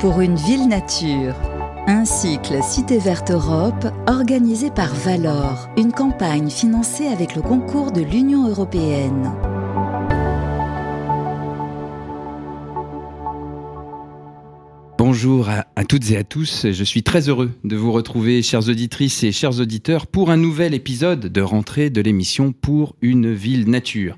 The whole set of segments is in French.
pour une ville nature. Un cycle Cité Verte Europe organisé par Valor, une campagne financée avec le concours de l'Union européenne. Bonjour à, toutes et à tous, je suis très heureux de vous retrouver, chères auditrices et chers auditeurs, pour un nouvel épisode de rentrée de l'émission Pour une ville nature.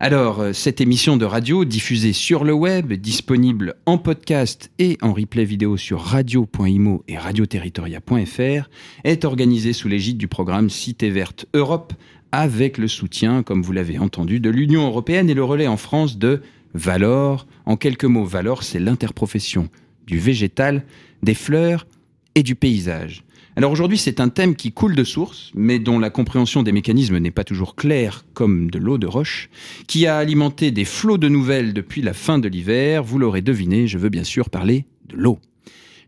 Alors, euh, cette émission de radio diffusée sur le web, disponible en podcast et en replay vidéo sur radio.imo et radioterritoria.fr, est organisée sous l'égide du programme Cité Verte Europe, avec le soutien, comme vous l'avez entendu, de l'Union européenne et le relais en France de Valor. En quelques mots, Valor, c'est l'interprofession du végétal, des fleurs et du paysage. Alors aujourd'hui, c'est un thème qui coule de source, mais dont la compréhension des mécanismes n'est pas toujours claire comme de l'eau de roche, qui a alimenté des flots de nouvelles depuis la fin de l'hiver. Vous l'aurez deviné, je veux bien sûr parler de l'eau.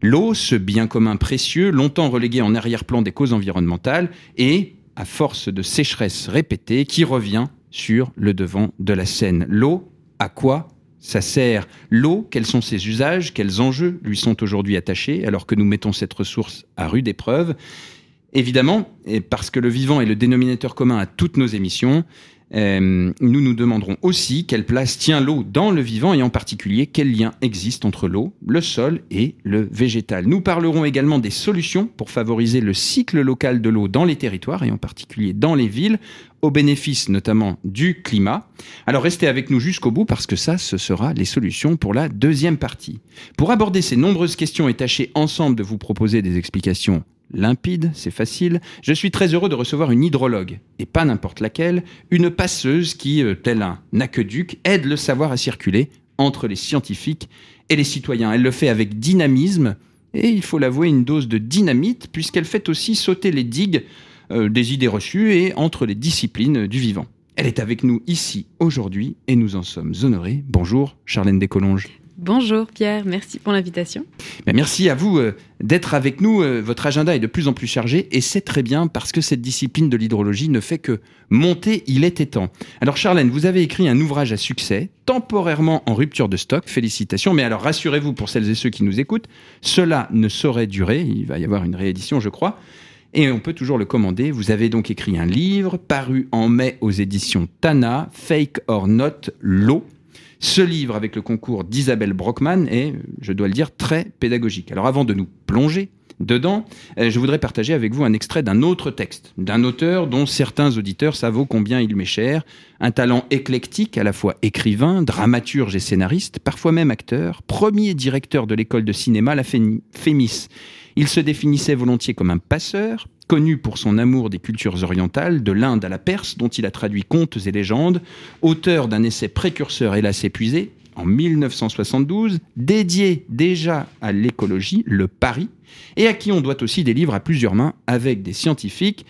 L'eau, ce bien commun précieux, longtemps relégué en arrière-plan des causes environnementales, et, à force de sécheresse répétée, qui revient sur le devant de la scène. L'eau, à quoi ça sert l'eau, quels sont ses usages, quels enjeux lui sont aujourd'hui attachés, alors que nous mettons cette ressource à rude épreuve. Évidemment, et parce que le vivant est le dénominateur commun à toutes nos émissions, euh, nous nous demanderons aussi quelle place tient l'eau dans le vivant et en particulier quel lien existe entre l'eau, le sol et le végétal. Nous parlerons également des solutions pour favoriser le cycle local de l'eau dans les territoires et en particulier dans les villes, au bénéfice notamment du climat. Alors restez avec nous jusqu'au bout parce que ça, ce sera les solutions pour la deuxième partie. Pour aborder ces nombreuses questions et tâcher ensemble de vous proposer des explications limpide, c'est facile. Je suis très heureux de recevoir une hydrologue, et pas n'importe laquelle, une passeuse qui, euh, tel un aqueduc, aide le savoir à circuler entre les scientifiques et les citoyens. Elle le fait avec dynamisme, et il faut l'avouer, une dose de dynamite, puisqu'elle fait aussi sauter les digues euh, des idées reçues et entre les disciplines du vivant. Elle est avec nous ici aujourd'hui, et nous en sommes honorés. Bonjour, Charlène Descolonges. Bonjour Pierre, merci pour l'invitation. Merci à vous euh, d'être avec nous. Euh, votre agenda est de plus en plus chargé et c'est très bien parce que cette discipline de l'hydrologie ne fait que monter, il était temps. Alors Charlène, vous avez écrit un ouvrage à succès, temporairement en rupture de stock, félicitations, mais alors rassurez-vous pour celles et ceux qui nous écoutent, cela ne saurait durer, il va y avoir une réédition je crois. Et on peut toujours le commander. Vous avez donc écrit un livre paru en mai aux éditions Tana, Fake or Not, l'eau ce livre, avec le concours d'Isabelle Brockman, est, je dois le dire, très pédagogique. Alors avant de nous plonger dedans, euh, je voudrais partager avec vous un extrait d'un autre texte, d'un auteur dont certains auditeurs savent combien il m'est cher, un talent éclectique, à la fois écrivain, dramaturge et scénariste, parfois même acteur, premier directeur de l'école de cinéma, la Fémis. Il se définissait volontiers comme un passeur, connu pour son amour des cultures orientales, de l'Inde à la Perse, dont il a traduit contes et légendes, auteur d'un essai précurseur hélas épuisé, en 1972, dédié déjà à l'écologie, le Paris, et à qui on doit aussi des livres à plusieurs mains avec des scientifiques.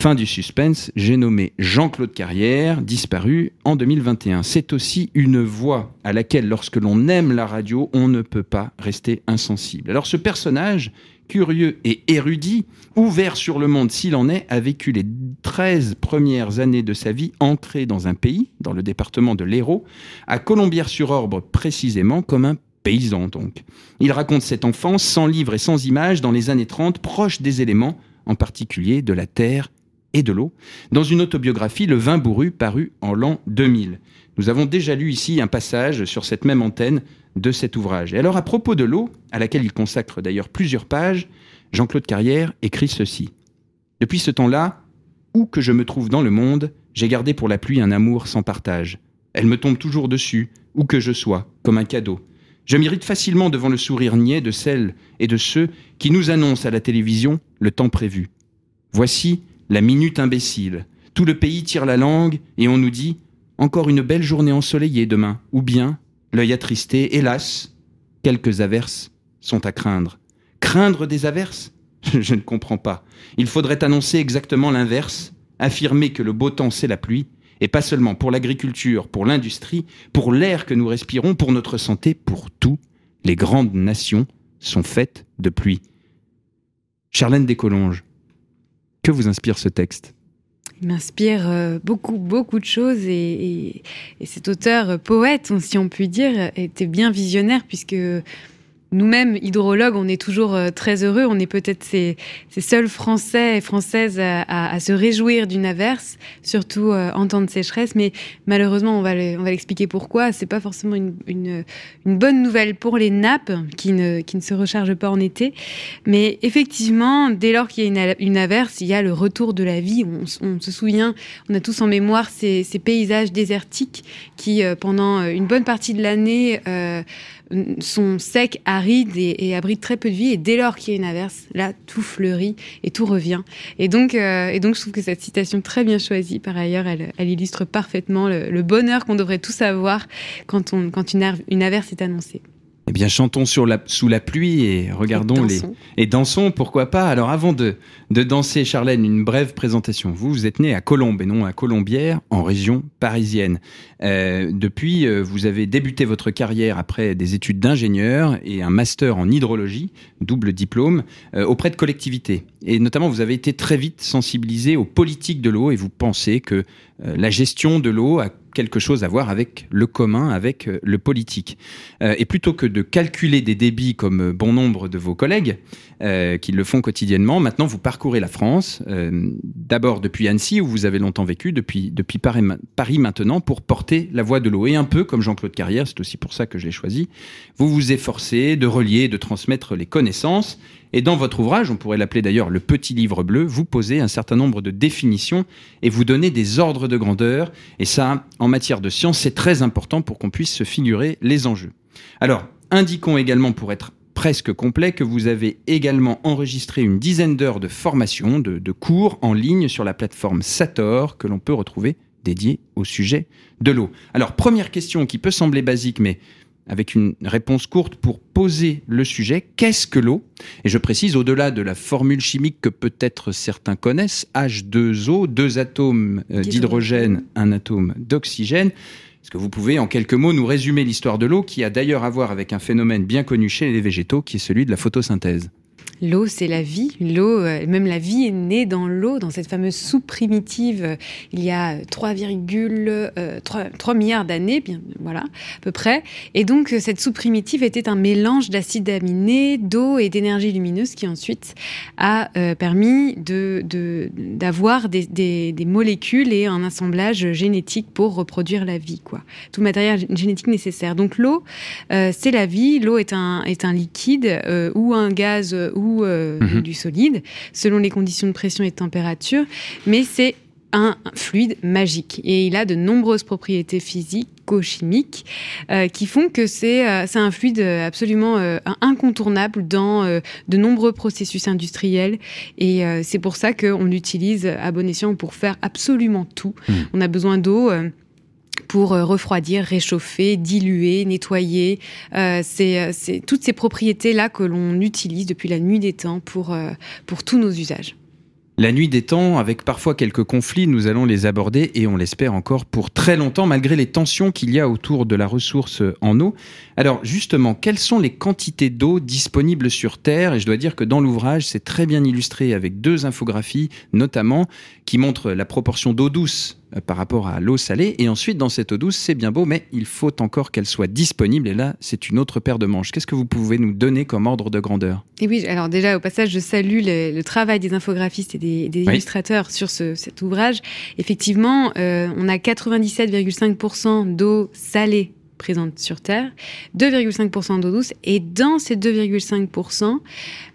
Fin du suspense, j'ai nommé Jean-Claude Carrière, disparu en 2021. C'est aussi une voix à laquelle, lorsque l'on aime la radio, on ne peut pas rester insensible. Alors ce personnage, curieux et érudit, ouvert sur le monde s'il en est, a vécu les 13 premières années de sa vie ancré dans un pays, dans le département de l'Hérault, à Colombières-sur-Orbre précisément, comme un paysan donc. Il raconte cette enfance sans livres et sans images dans les années 30, proche des éléments, en particulier de la terre et de l'eau, dans une autobiographie, Le vin bourru, paru en l'an 2000. Nous avons déjà lu ici un passage sur cette même antenne de cet ouvrage. Et alors, à propos de l'eau, à laquelle il consacre d'ailleurs plusieurs pages, Jean-Claude Carrière écrit ceci. Depuis ce temps-là, où que je me trouve dans le monde, j'ai gardé pour la pluie un amour sans partage. Elle me tombe toujours dessus, où que je sois, comme un cadeau. Je m'irrite facilement devant le sourire niais de celles et de ceux qui nous annoncent à la télévision le temps prévu. Voici la minute imbécile. Tout le pays tire la langue et on nous dit encore une belle journée ensoleillée demain, ou bien l'œil attristé, hélas, quelques averses sont à craindre. Craindre des averses? Je ne comprends pas. Il faudrait annoncer exactement l'inverse, affirmer que le beau temps c'est la pluie, et pas seulement pour l'agriculture, pour l'industrie, pour l'air que nous respirons, pour notre santé, pour tout. Les grandes nations sont faites de pluie. Charlène Descolonges, que vous inspire ce texte? Il m'inspire euh, beaucoup, beaucoup de choses et, cet auteur, euh, poète, si on peut dire, était bien visionnaire puisque nous-mêmes, hydrologues, on est toujours euh, très heureux. On est peut-être ces, seuls Français et Françaises à, se réjouir d'une averse, surtout euh, en temps de sécheresse. Mais malheureusement, on va, l'expliquer pourquoi. C'est pas forcément une, bonne nouvelle pour les nappes qui ne, se rechargent pas en été. Mais effectivement, dès lors qu'il y a une, averse, il y a le retour de la vie. On, se souvient, on a tous en mémoire ces, paysages désertiques qui, euh, pendant une bonne partie de l'année, sont secs, arides et, abritent très peu de vie. Et dès lors qu'il y a une averse, là, tout fleurit et tout revient. Et donc, euh, et donc je trouve que cette citation très bien choisie, par ailleurs, elle, illustre parfaitement le, bonheur qu'on devrait tous avoir quand, on, quand une averse est annoncée. Eh bien, chantons sur la, sous la pluie et regardons les. Et dansons, pourquoi pas. Alors, avant de, de danser, Charlène, une brève présentation. Vous, vous êtes né à Colombes et non à Colombière, en région parisienne. Euh, depuis, euh, vous avez débuté votre carrière après des études d'ingénieur et un master en hydrologie, double diplôme, euh, auprès de collectivités. Et notamment, vous avez été très vite sensibilisé aux politiques de l'eau et vous pensez que la gestion de l'eau a quelque chose à voir avec le commun, avec euh, le politique. Euh, et plutôt que de calculer des débits comme euh, bon nombre de vos collègues, qui le font quotidiennement, maintenant vous parcourez la France, d'abord depuis Annecy, où vous avez longtemps vécu, depuis, depuis Paris, Paris maintenant, pour porter la voix de l'eau. Et un peu comme Jean-Claude Carrière, c'est aussi pour ça que je l'ai choisi, vous vous efforcez de relier, de transmettre les connaissances et dans votre ouvrage, on pourrait l'appeler d'ailleurs le petit livre bleu, vous posez un certain nombre de définitions et vous donnez des ordres de grandeur. Et ça, en matière de science, c'est très important pour qu'on puisse se figurer les enjeux. Alors, indiquons également pour être presque complet que vous avez également enregistré une dizaine d'heures de formation, de, de, cours en ligne sur la plateforme Sator que l'on peut retrouver dédiée au sujet de l'eau. Alors, première question qui peut sembler basique, mais avec une réponse courte pour poser le sujet. Qu'est-ce que l'eau? Et je précise, au-delà de la formule chimique que peut-être certains connaissent, H2O, deux atomes euh, d'hydrogène, un atome d'oxygène. Est-ce que vous pouvez, en quelques mots, nous résumer l'histoire de l'eau, qui a d'ailleurs à voir avec un phénomène bien connu chez les végétaux, qui est celui de la photosynthèse? L'eau, c'est la vie. L'eau, euh, même la vie est née dans l'eau, dans cette fameuse soupe primitive, euh, il y a 3,3 euh, milliards d'années, bien voilà, à peu près. Et donc, cette soupe primitive était un mélange d'acides aminés, d'eau et d'énergie lumineuse qui ensuite a permis d'avoir de, des, molécules et un assemblage génétique pour reproduire la vie, quoi. Tout matériel génétique nécessaire. Donc, l'eau, c'est la vie. L'eau est un liquide ou un gaz ou euh, mhm. du solide, selon les conditions de pression et de température, mais c'est un fluide magique et il a de nombreuses propriétés physiques chimiques euh, qui font que c'est euh, un fluide absolument incontournable dans de nombreux processus industriels et c'est pour ça qu'on l'utilise à bon escient pour faire absolument tout. Mhm. On a besoin d'eau pour euh, refroidir, réchauffer, diluer, nettoyer. Euh, euh, c'est toutes ces propriétés-là que l'on utilise depuis la nuit des temps pour, tous nos usages. La nuit des temps, avec parfois quelques conflits, nous allons les aborder et on l'espère encore pour très longtemps, malgré les tensions qu'il y a autour de la ressource en eau. Alors justement, quelles sont les quantités d'eau disponibles sur Terre? Et je dois dire que dans l'ouvrage, c'est très bien illustré avec deux infographies, notamment, qui montrent la proportion d'eau douce par rapport à l'eau salée. Et ensuite, dans cette eau douce, c'est bien beau, mais il faut encore qu'elle soit disponible. Et là, c'est une autre paire de manches. Qu'est-ce que vous pouvez nous donner comme ordre de grandeur? Et oui, alors déjà, au passage, je salue le, travail des infographistes et des, illustrateurs sur cet ouvrage. Effectivement, euh, on a 97,5% d'eau salée présente sur Terre, 2,5% d'eau douce, et dans ces 2,5%,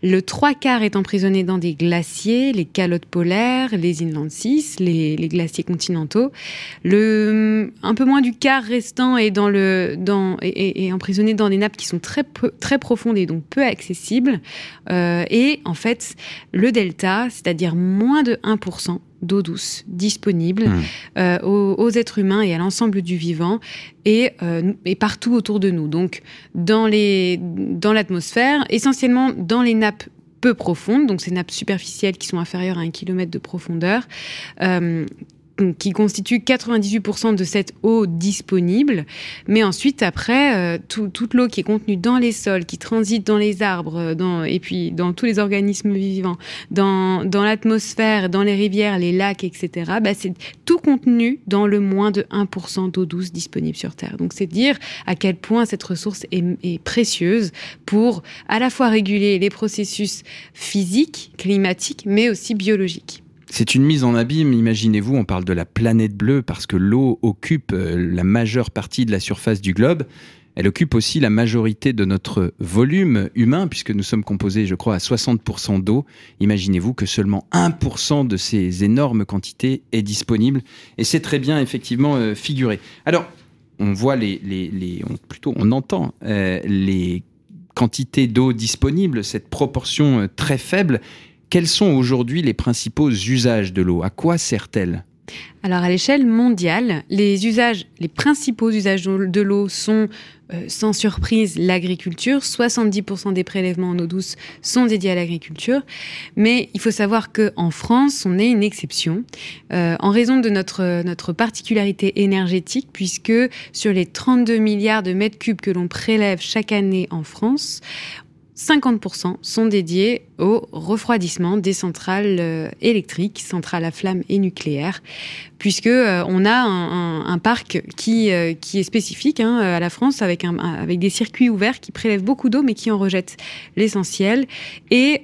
le trois quarts est emprisonné dans des glaciers, les calottes polaires, les inland seas, les, glaciers continentaux. Le, un peu moins du quart restant est, dans le, dans, est, emprisonné dans des nappes qui sont très, très profondes et donc peu accessibles. Euh, et en fait, le delta, c'est-à-dire moins de 1%, d'eau douce disponible mmh. euh, aux, êtres humains et à l'ensemble du vivant et, euh, et, partout autour de nous. Donc dans l'atmosphère, dans essentiellement dans les nappes peu profondes, donc ces nappes superficielles qui sont inférieures à un kilomètre de profondeur. Euh, qui constitue 98% de cette eau disponible. Mais ensuite, après, euh, toute l'eau qui est contenue dans les sols, qui transite dans les arbres, euh, dans, et puis dans tous les organismes vivants, dans, dans l'atmosphère, dans les rivières, les lacs, etc., bah, c'est tout contenu dans le moins de 1% d'eau douce disponible sur Terre. Donc c'est dire à quel point cette ressource est, est précieuse pour à la fois réguler les processus physiques, climatiques, mais aussi biologiques. C'est une mise en abîme, imaginez-vous, on parle de la planète bleue parce que l'eau occupe euh, la majeure partie de la surface du globe. Elle occupe aussi la majorité de notre volume humain, puisque nous sommes composés, je crois, à 60% d'eau. Imaginez-vous que seulement 1% de ces énormes quantités est disponible. Et c'est très bien, effectivement, euh, figuré. Alors, on voit les, les, plutôt, on entend euh, les quantités d'eau disponibles, cette proportion très faible. Quels sont aujourd'hui les principaux usages de l'eau? À quoi sert-elle? Alors à l'échelle mondiale, les principaux usages de l'eau sont euh, sans surprise l'agriculture. 70% des prélèvements en eau douce sont dédiés à l'agriculture. Mais il faut savoir qu'en France, on est une exception euh, en raison de notre, notre particularité énergétique, puisque sur les 32 milliards de mètres cubes que l'on prélève chaque année en France, 50% sont dédiés au refroidissement des centrales euh, électriques, centrales à flamme et nucléaires, puisque euh, on a un, parc qui, euh, qui est spécifique hein, à la France, avec des circuits ouverts qui prélèvent beaucoup d'eau, mais qui en rejettent l'essentiel. Et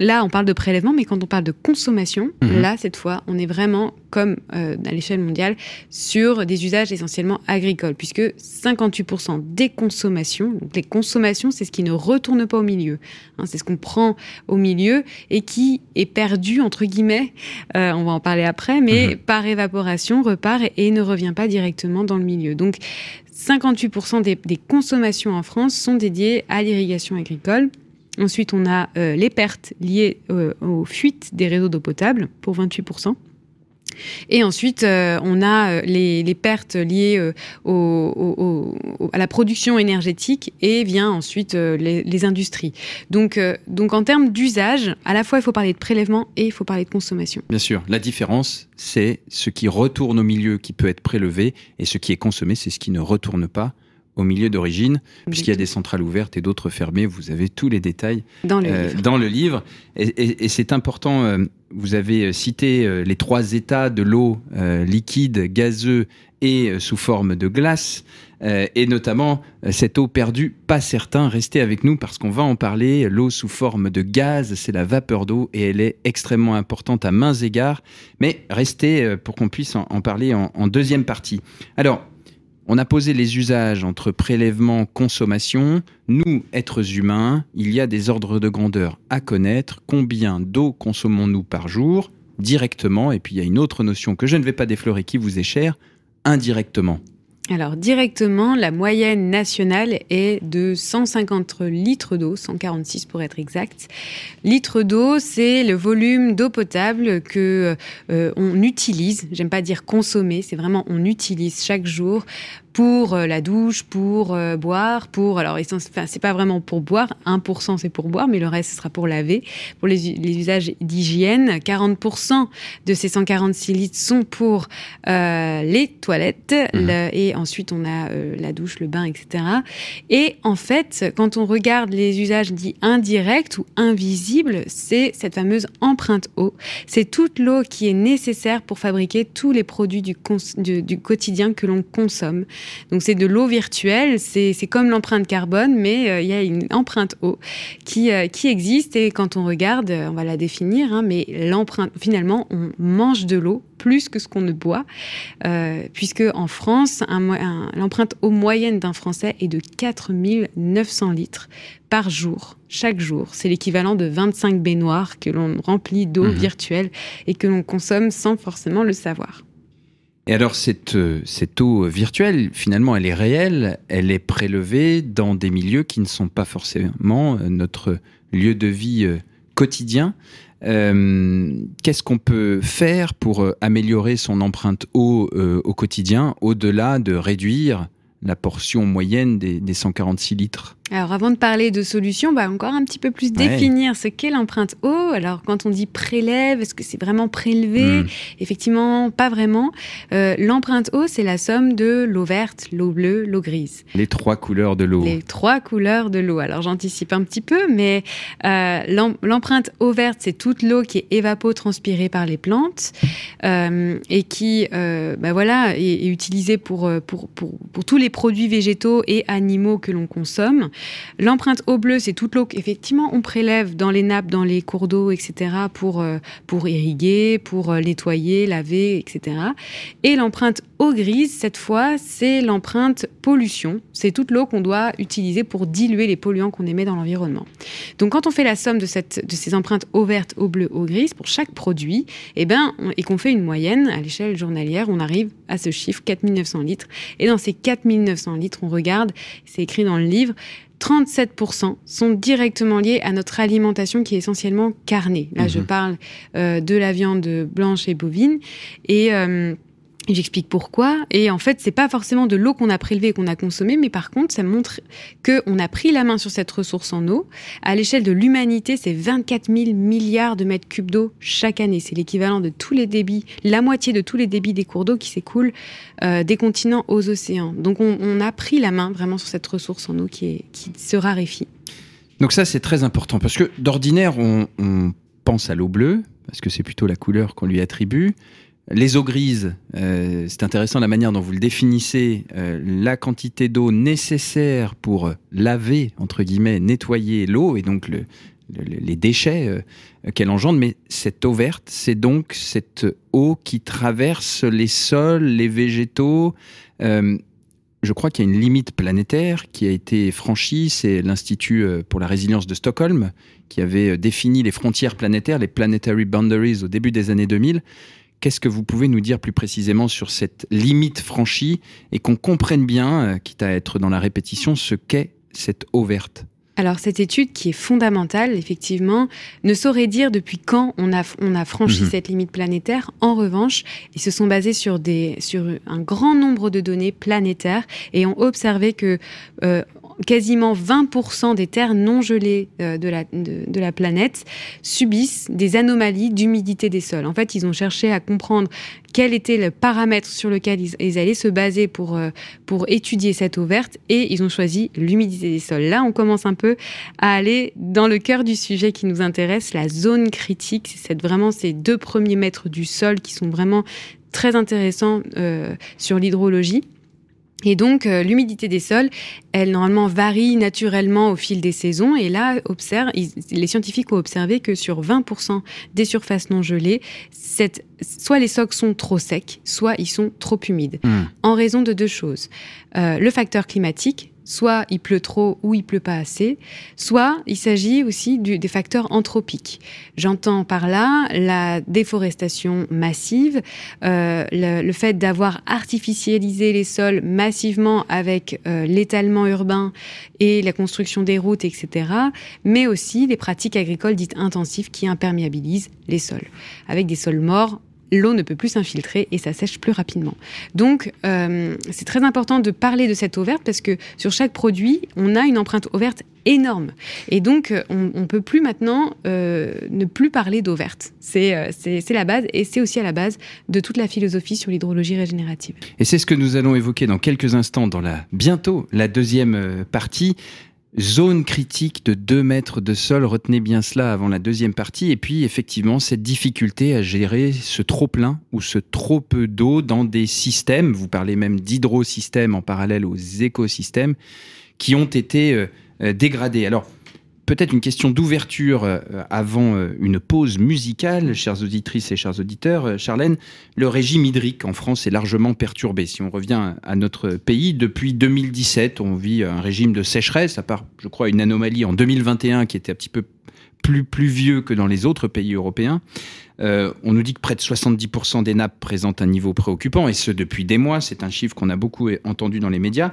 Là, on parle de prélèvement, mais quand on parle de consommation, mhm. là, cette fois, on est vraiment, comme euh, à l'échelle mondiale, sur des usages essentiellement agricoles, puisque 58% des consommations, donc les consommations, c'est ce qui ne retourne pas au milieu. Hein, c'est ce qu'on prend au milieu et qui est perdu, entre guillemets, euh, on va en parler après, mais mhm. par évaporation, repart et, ne revient pas directement dans le milieu. Donc, 58% des consommations en France sont dédiées à l'irrigation agricole. Ensuite, on a euh, les pertes liées euh, aux fuites des réseaux d'eau potable pour 28%. Et ensuite, euh, on a les, pertes liées à la production énergétique et vient ensuite les, industries. Donc, donc en termes d'usage, à la fois il faut parler de prélèvement et il faut parler de consommation. Bien sûr, la différence, c'est ce qui retourne au milieu qui peut être prélevé et ce qui est consommé, c'est ce qui ne retourne pas au milieu d'origine, puisqu'il y a des centrales ouvertes et d'autres fermées. Vous avez tous les détails dans le euh, livre. Dans le livre. Et, c'est important, euh, vous avez cité euh, les trois états de l'eau, liquide, gazeux et sous forme de glace. et notamment cette eau perdue, pas certain. Restez avec nous parce qu'on va en parler. L'eau sous forme de gaz, c'est la vapeur d'eau et elle est extrêmement importante à mains égards. Mais restez pour qu'on puisse en, parler en, en deuxième partie. Alors, on a posé les usages entre prélèvement, consommation. Nous, êtres humains, il y a des ordres de grandeur à connaître. Combien d'eau consommons-nous par jour directement? Et puis il y a une autre notion que je ne vais pas déflorer qui vous est chère, indirectement. Alors directement, la moyenne nationale est de 150 litres d'eau, 146 pour être exact. Litres d'eau, c'est le volume d'eau potable que euh, on utilise. J'aime pas dire consommer, c'est vraiment on utilise chaque jour pour euh, la douche, pour euh, boire, pour alors enfin, c'est pas vraiment pour boire, 1% c'est pour boire, mais le reste ce sera pour laver, pour les, usages d'hygiène. 40% de ces 146 litres sont pour euh, les toilettes mmh. et ensuite on a la douche, le bain, etc. Et en fait, quand on regarde les usages dits indirects ou invisibles, c'est cette fameuse empreinte eau. C'est toute l'eau qui est nécessaire pour fabriquer tous les produits du, quotidien que l'on consomme. Donc c'est de l'eau virtuelle, c'est comme l'empreinte carbone, mais euh, il y a une empreinte eau qui, euh, qui existe et quand on regarde, euh, on va la définir, hein, mais l'empreinte, finalement, on mange de l'eau plus que ce qu'on ne boit, puisque en France, l'empreinte eau moyenne d'un Français est de 4900 litres par jour, chaque jour. C'est l'équivalent de 25 baignoires que l'on remplit d'eau mmh virtuelle et que l'on consomme sans forcément le savoir. Et alors cette, euh, cette eau virtuelle, finalement, elle est réelle, elle est prélevée dans des milieux qui ne sont pas forcément euh, notre lieu de vie euh, quotidien. Qu'est-ce qu'on peut faire pour améliorer son empreinte eau au quotidien, au-delà de réduire la portion moyenne des, des 146 litres? Alors avant de parler de solutions, bah encore un petit peu plus définir ce qu'est l'empreinte eau. Alors quand on dit prélève, est-ce que c'est vraiment prélevé? Hmm. Effectivement, pas vraiment. Euh, l'empreinte eau, c'est la somme de l'eau verte, l'eau bleue, l'eau grise. Les trois couleurs de l'eau. Les trois couleurs de l'eau. Alors j'anticipe un petit peu, mais euh, l'empreinte eau verte, c'est toute l'eau qui est évapotranspirée par les plantes euh, et qui, bah voilà, est, utilisée pour, pour, pour, pour tous les produits végétaux et animaux que l'on consomme. L'empreinte eau bleue, c'est toute l'eau qu'effectivement on prélève dans les nappes, dans les cours d'eau, etc. pour, euh, pour irriguer, pour euh, nettoyer, laver, etc. Et l'empreinte eau grise, cette fois, c'est l'empreinte pollution. C'est toute l'eau qu'on doit utiliser pour diluer les polluants qu'on émet dans l'environnement. Donc quand on fait la somme de, cette, de ces empreintes eau verte, eau bleue, eau grise pour chaque produit, eh ben, et qu'on fait une moyenne à l'échelle journalière, on arrive à ce chiffre 4900 litres. Et dans ces 4900 litres, on regarde, c'est écrit dans le livre, 37% sont directement liés à notre alimentation qui est essentiellement carnée. Là, je mhm. parle euh, de la viande blanche et bovine. Et euh, J'explique pourquoi. Et en fait, c'est pas forcément de l'eau qu'on a prélevée et qu'on a consommée, mais par contre, ça montre qu'on a pris la main sur cette ressource en eau. À l'échelle de l'humanité, c'est 24 000 milliards de mètres cubes d'eau chaque année. C'est l'équivalent de tous les débits, la moitié de tous les débits des cours d'eau qui s'écoulent euh, des continents aux océans. Donc, on, a pris la main vraiment sur cette ressource en eau qui, qui se raréfie. Donc ça, c'est très important parce que d'ordinaire, on pense à l'eau bleue parce que c'est plutôt la couleur qu'on lui attribue. Les eaux grises, euh, c'est intéressant la manière dont vous le définissez, euh, la quantité d'eau nécessaire pour laver, entre guillemets, nettoyer l'eau et donc les déchets euh, qu'elle engendre. Mais cette eau verte, c'est donc cette eau qui traverse les sols, les végétaux. je crois qu'il y a une limite planétaire qui a été franchie. C'est l'Institut pour la résilience de Stockholm qui avait défini les frontières planétaires, les planetary boundaries au début des années 2000 Qu'est-ce que vous pouvez nous dire plus précisément sur cette limite franchie et qu'on comprenne bien, euh, quitte à être dans la répétition, ce qu'est cette eau verte? Alors cette étude qui est fondamentale, effectivement, ne saurait dire depuis quand on a, on a franchi mhm. cette limite planétaire. En revanche, ils se sont basés sur, des, sur un grand nombre de données planétaires et ont observé que euh, quasiment 20% des terres non gelées euh, de, la, planète subissent des anomalies d'humidité des sols. En fait, ils ont cherché à comprendre quel était le paramètre sur lequel ils, allaient se baser pour, euh, pour étudier cette eau verte et ils ont choisi l'humidité des sols. Là, on commence un peu à aller dans le cœur du sujet qui nous intéresse, la zone critique. C'est vraiment ces deux premiers mètres du sol qui sont vraiment très intéressants euh, sur l'hydrologie. Et donc, euh, l'humidité des sols, elle normalement varie naturellement au fil des saisons. Et là, observe, les scientifiques ont observé que sur 20% des surfaces non gelées, cette, soit les sols sont trop secs, soit ils sont trop humides. Hmm. En raison de deux choses. Euh, le facteur climatique, soit il pleut trop ou il pleut pas assez, soit il s'agit aussi des facteurs anthropiques. J'entends par là la déforestation massive, euh, le, fait d'avoir artificialisé les sols massivement avec euh, l'étalement urbain et la construction des routes, etc., mais aussi les pratiques agricoles dites intensives qui imperméabilisent les sols, avec des sols morts l'eau ne peut plus s'infiltrer et ça sèche plus rapidement. Donc, euh, c'est très important de parler de cette eau verte parce que sur chaque produit, on a une empreinte eau verte énorme. Et donc, euh, on ne peut plus maintenant euh, ne plus parler d'eau verte. C'est la base et c'est aussi à la base de toute la philosophie sur l'hydrologie régénérative. Et c'est ce que nous allons évoquer dans quelques instants dans la bientôt la deuxième partie Zone critique de 2 mètres de sol, retenez bien cela avant la deuxième partie. Et puis effectivement, cette difficulté à gérer ce trop plein ou ce trop peu d'eau dans des systèmes, vous parlez même d'hydrosystèmes en parallèle aux écosystèmes, qui ont été euh, euh, dégradés. Alors, peut-être une question d'ouverture euh, avant euh, une pause musicale, chères auditrices et chers auditeurs. Euh, Charlène, le régime hydrique en France est largement perturbé. Si on revient à notre pays, depuis 2017, on vit un régime de sécheresse, à part, je crois, une anomalie en 2021 qui était un petit peu plus pluvieux que dans les autres pays européens. on nous dit que près de 70% des nappes présentent un niveau préoccupant, et ce depuis des mois. C'est un chiffre qu'on a beaucoup entendu dans les médias.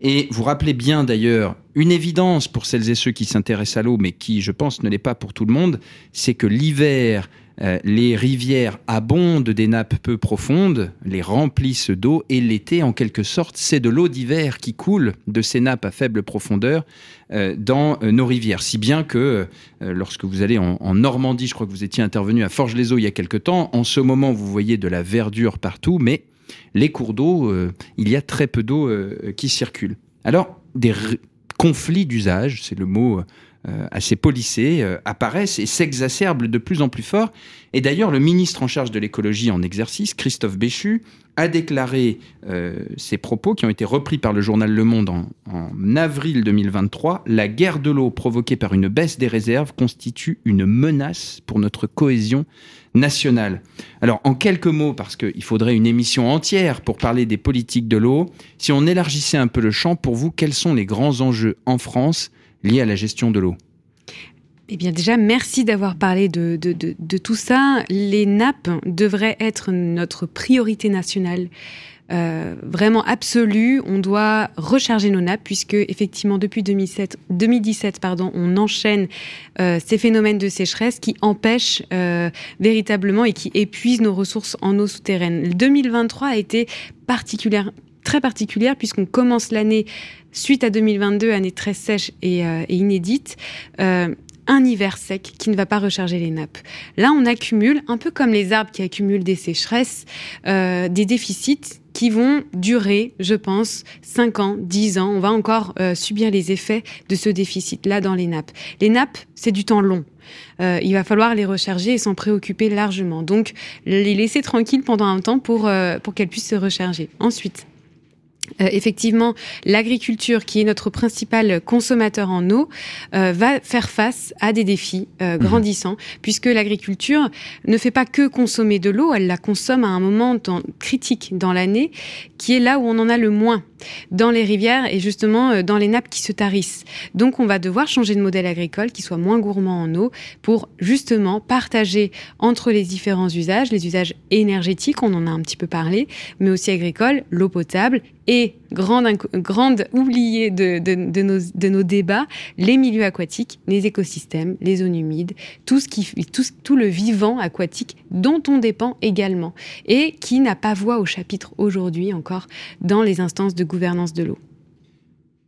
Et vous rappelez bien d'ailleurs une évidence pour celles et ceux qui s'intéressent à l'eau, mais qui, je pense, ne l'est pas pour tout le monde, c'est que l'hiver, euh, les rivières abondent des nappes peu profondes, les remplissent d'eau, et l'été, en quelque sorte, c'est de l'eau d'hiver qui coule de ces nappes à faible profondeur euh, dans euh, nos rivières. Si bien que lorsque vous allez en, en, Normandie, je crois que vous étiez intervenu à Forges-les-Eaux il y a quelque temps, en ce moment, vous voyez de la verdure partout, mais les cours d'eau, euh, il y a très peu d'eau euh, qui circule. Alors, des conflits d'usage, c'est le mot euh, assez policé, apparaissent et s'exacerbent de plus en plus fort. Et d'ailleurs, le ministre en charge de l'écologie en exercice, Christophe Béchu, a déclaré ces propos qui ont été repris par le journal Le Monde en, en avril 2023. La guerre de l'eau provoquée par une baisse des réserves constitue une menace pour notre cohésion nationale. Alors, en quelques mots, parce qu'il faudrait une émission entière pour parler des politiques de l'eau, si on élargissait un peu le champ, pour vous, quels sont les grands enjeux en France liés à la gestion de l'eau eh bien déjà, merci d'avoir parlé de, tout ça. Les nappes devraient être notre priorité nationale. Euh, vraiment absolue. On doit recharger nos nappes puisque effectivement depuis 2007, 2017 pardon, on enchaîne euh, ces phénomènes de sécheresse qui empêchent euh, véritablement et qui épuisent nos ressources en eau souterraine. 2023 a été très particulière puisqu'on commence l'année suite à 2022, année très sèche et, et inédite un hiver sec qui ne va pas recharger les nappes. Là, on accumule, un peu comme les arbres qui accumulent des sécheresses, euh, des déficits qui vont durer, je pense, 5 ans, 10 ans. On va encore euh, subir les effets de ce déficit-là dans les nappes. Les nappes, c'est du temps long. Euh, il va falloir les recharger et s'en préoccuper largement. Donc, les laisser tranquilles pendant un temps pour, pour qu'elles puissent se recharger. Ensuite, euh, effectivement, l'agriculture, qui est notre principal consommateur en eau, euh, va faire face à des défis euh, mhm. grandissants, puisque l'agriculture ne fait pas que consommer de l'eau, elle la consomme à un moment critique dans l'année, qui est là où on en a le moins dans les rivières et justement dans les nappes qui se tarissent. Donc on va devoir changer de modèle agricole qui soit moins gourmand en eau pour justement partager entre les différents usages, les usages énergétiques, on en a un petit peu parlé, mais aussi agricoles, l'eau potable et grande, oubliée de, nos, débats, les milieux aquatiques, les écosystèmes, les zones humides, tout, tout le vivant aquatique dont on dépend également et qui n'a pas voix au chapitre aujourd'hui encore dans les instances de gouvernance de l'eau.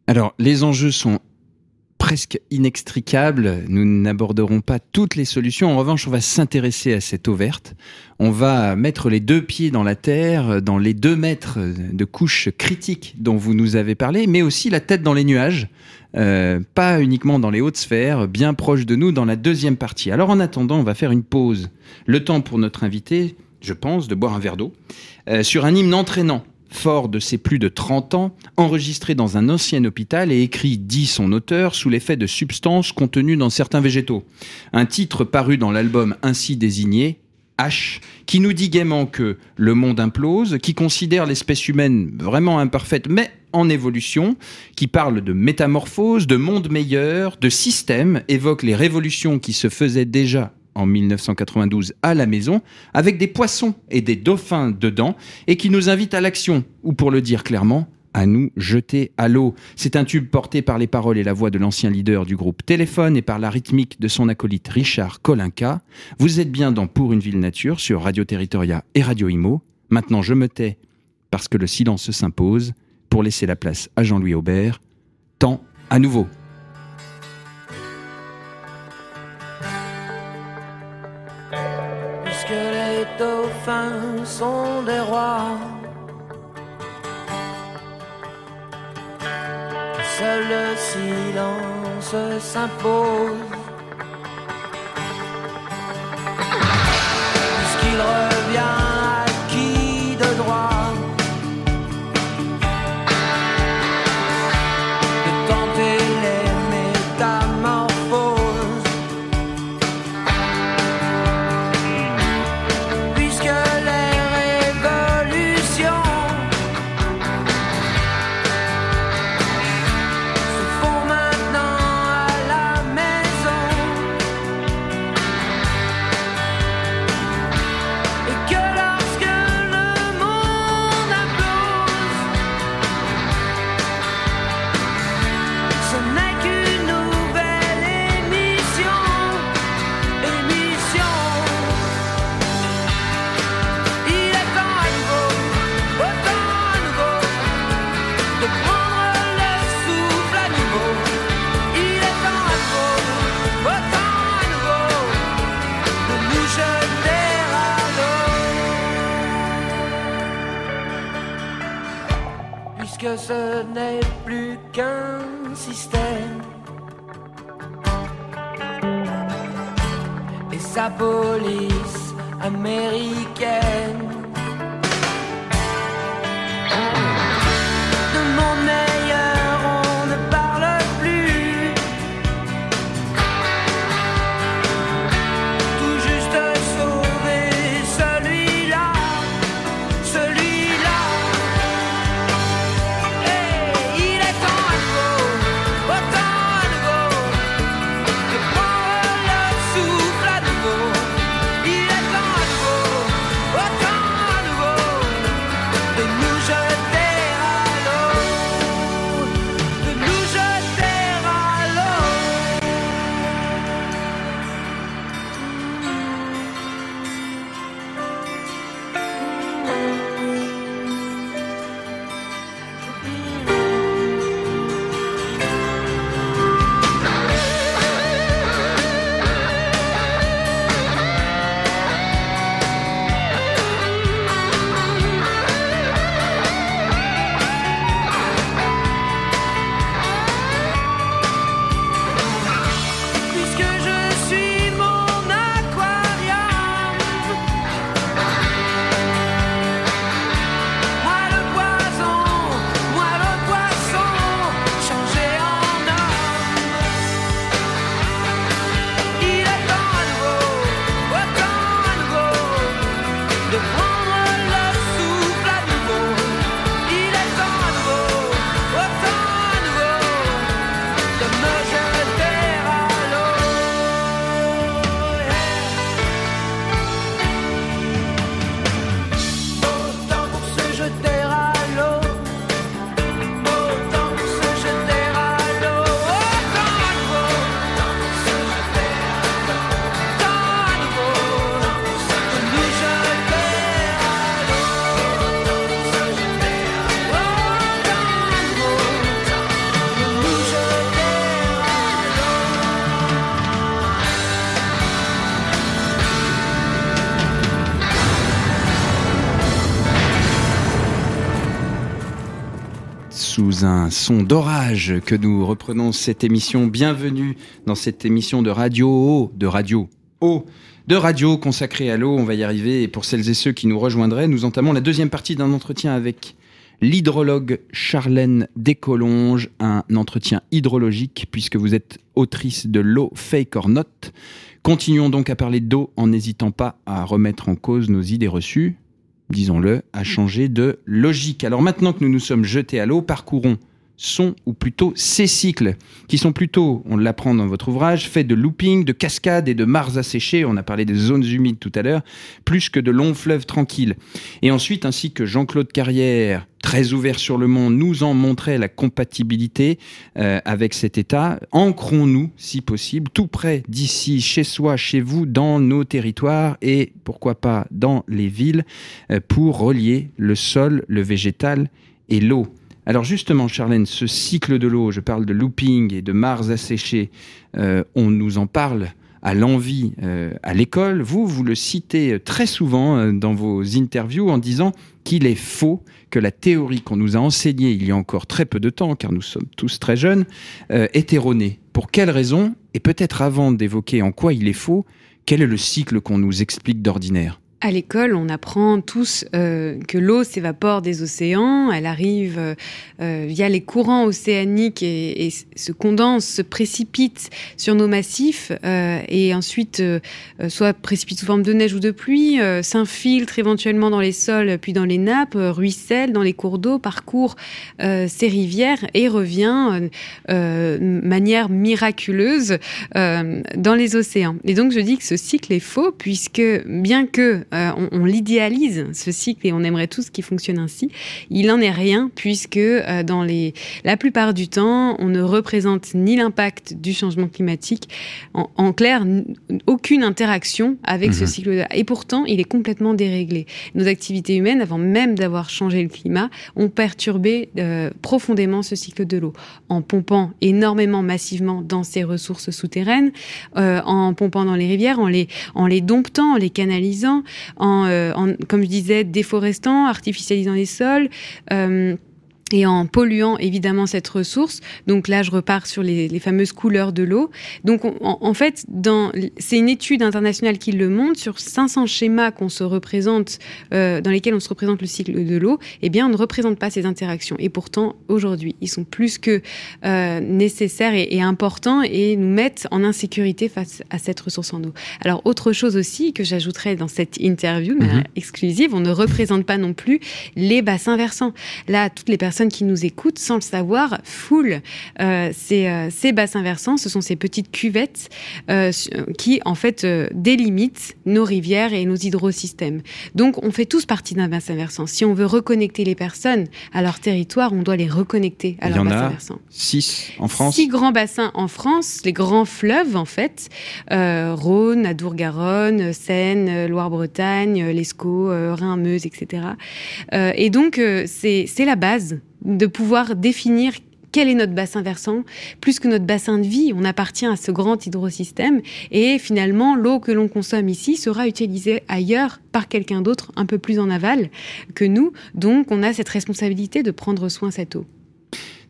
Alors, les enjeux sont presque inextricable. Nous n'aborderons pas toutes les solutions. En revanche, on va s'intéresser à cette eau verte. On va mettre les deux pieds dans la terre, dans les deux mètres de couche critique dont vous nous avez parlé, mais aussi la tête dans les nuages. Euh, pas uniquement dans les hautes sphères, bien proche de nous dans la deuxième partie. Alors en attendant, on va faire une pause. Le temps pour notre invité, je pense, de boire un verre d'eau, euh, sur un hymne entraînant fort de ses plus de 30 ans, enregistré dans un ancien hôpital et écrit, dit son auteur, sous l'effet de substances contenues dans certains végétaux. Un titre paru dans l'album ainsi désigné, H, qui nous dit gaiement que le monde implose, qui considère l'espèce humaine vraiment imparfaite, mais en évolution, qui parle de métamorphose, de monde meilleur, de système, évoque les révolutions qui se faisaient déjà en 1992 à la maison, avec des poissons et des dauphins dedans, et qui nous invite à l'action, ou pour le dire clairement, à nous jeter à l'eau. C'est un tube porté par les paroles et la voix de l'ancien leader du groupe Téléphone et par la rythmique de son acolyte Richard Kolinka. Vous êtes bien dans Pour une ville nature sur Radio Territoria et Radio Imo. Maintenant, je me tais parce que le silence s'impose pour laisser la place à Jean-Louis Aubert. Temps à nouveau. Sont des rois. Seul le silence s'impose. Puisqu'il revient. Un son d'orage que nous reprenons cette émission. Bienvenue dans cette émission de radio O, de radio O, de radio consacrée à l'eau. On va y arriver. Et pour celles et ceux qui nous rejoindraient, nous entamons la deuxième partie d'un entretien avec l'hydrologue Charlène Descolonges, un entretien hydrologique puisque vous êtes autrice de l'eau fake or not. Continuons donc à parler d'eau en n'hésitant pas à remettre en cause nos idées reçues disons-le, à changer de logique. Alors maintenant que nous nous sommes jetés à l'eau, parcourons son ou plutôt ces cycles, qui sont plutôt, on l'apprend dans votre ouvrage, faits de looping, de cascades et de mares asséchées, on a parlé des zones humides tout à l'heure, plus que de longs fleuves tranquilles. Et ensuite, ainsi que Jean-Claude Carrière, très ouvert sur le monde, nous en montrait la compatibilité euh, avec cet état, ancrons-nous, si possible, tout près d'ici, chez soi, chez vous, dans nos territoires et pourquoi pas dans les villes, euh, pour relier le sol, le végétal et l'eau. Alors justement, Charlène, ce cycle de l'eau, je parle de looping et de mares asséchées, euh, on nous en parle à l'envie euh, à l'école. Vous, vous le citez très souvent euh, dans vos interviews en disant qu'il est faux que la théorie qu'on nous a enseignée il y a encore très peu de temps, car nous sommes tous très jeunes, euh, est erronée. Pour quelle raison Et peut-être avant d'évoquer en quoi il est faux, quel est le cycle qu'on nous explique d'ordinaire? À l'école, on apprend tous euh, que l'eau s'évapore des océans, elle arrive euh, euh, via les courants océaniques et, et se condense, se précipite sur nos massifs euh, et ensuite euh, euh, soit précipite sous forme de neige ou de pluie, s'infiltre éventuellement dans les sols puis dans les nappes, ruisselle dans les cours d'eau, parcourt ces rivières et revient de manière miraculeuse dans les océans. Et donc je dis que ce cycle est faux puisque bien que euh, on, on l'idéalise ce cycle et on aimerait tous qu'il fonctionne ainsi, il n'en est rien puisque euh, dans les la plupart du temps on ne représente ni l'impact du changement climatique, en, en clair aucune interaction avec ce Mhm. cycle et pourtant il est complètement déréglé. Nos activités humaines avant même d'avoir changé le climat ont perturbé euh, profondément ce cycle de l'eau en pompant énormément massivement dans ces ressources souterraines, en pompant dans les rivières, en les, en les domptant, en les canalisant, en, euh, en, comme je disais, déforestant, artificialisant les sols. euh, et en polluant évidemment cette ressource. Donc là, je repars sur les, les fameuses couleurs de l'eau. Donc on- en, en fait, c'est une étude internationale qui le montre sur 500 schémas qu'on se représente, euh, dans lesquels on se représente le cycle de l'eau. Eh bien, on ne représente pas ces interactions. Et pourtant, aujourd'hui, ils sont plus que euh, nécessaires et, et importants et nous mettent en insécurité face à cette ressource en eau. Alors, autre chose aussi que j'ajouterais dans cette interview mais Mhm. exclusive, on ne représente pas non plus les bassins versants. Là, toutes les personnes qui nous écoutent, sans le savoir, foulent euh, ces, euh, ces bassins versants. Ce sont ces petites cuvettes euh, euh, qui, en fait, délimitent nos rivières et nos hydrosystèmes. Donc, on fait tous partie d'un bassin versant. Si on veut reconnecter les personnes à leur territoire, on doit les reconnecter à leur bassin versant. 6 en France. Six grands bassins en France, les grands fleuves en fait, Rhône, Adour-Garonne, Seine, Loire-Bretagne, l'Escaut, Rhin, Meuse, etc. Euh, et donc euh, c'est la base de pouvoir définir quel est notre bassin versant Plus que notre bassin de vie, on appartient à ce grand hydrosystème et finalement l'eau que l'on consomme ici sera utilisée ailleurs par quelqu'un d'autre un peu plus en aval que nous. Donc on a cette responsabilité de prendre soin de cette eau.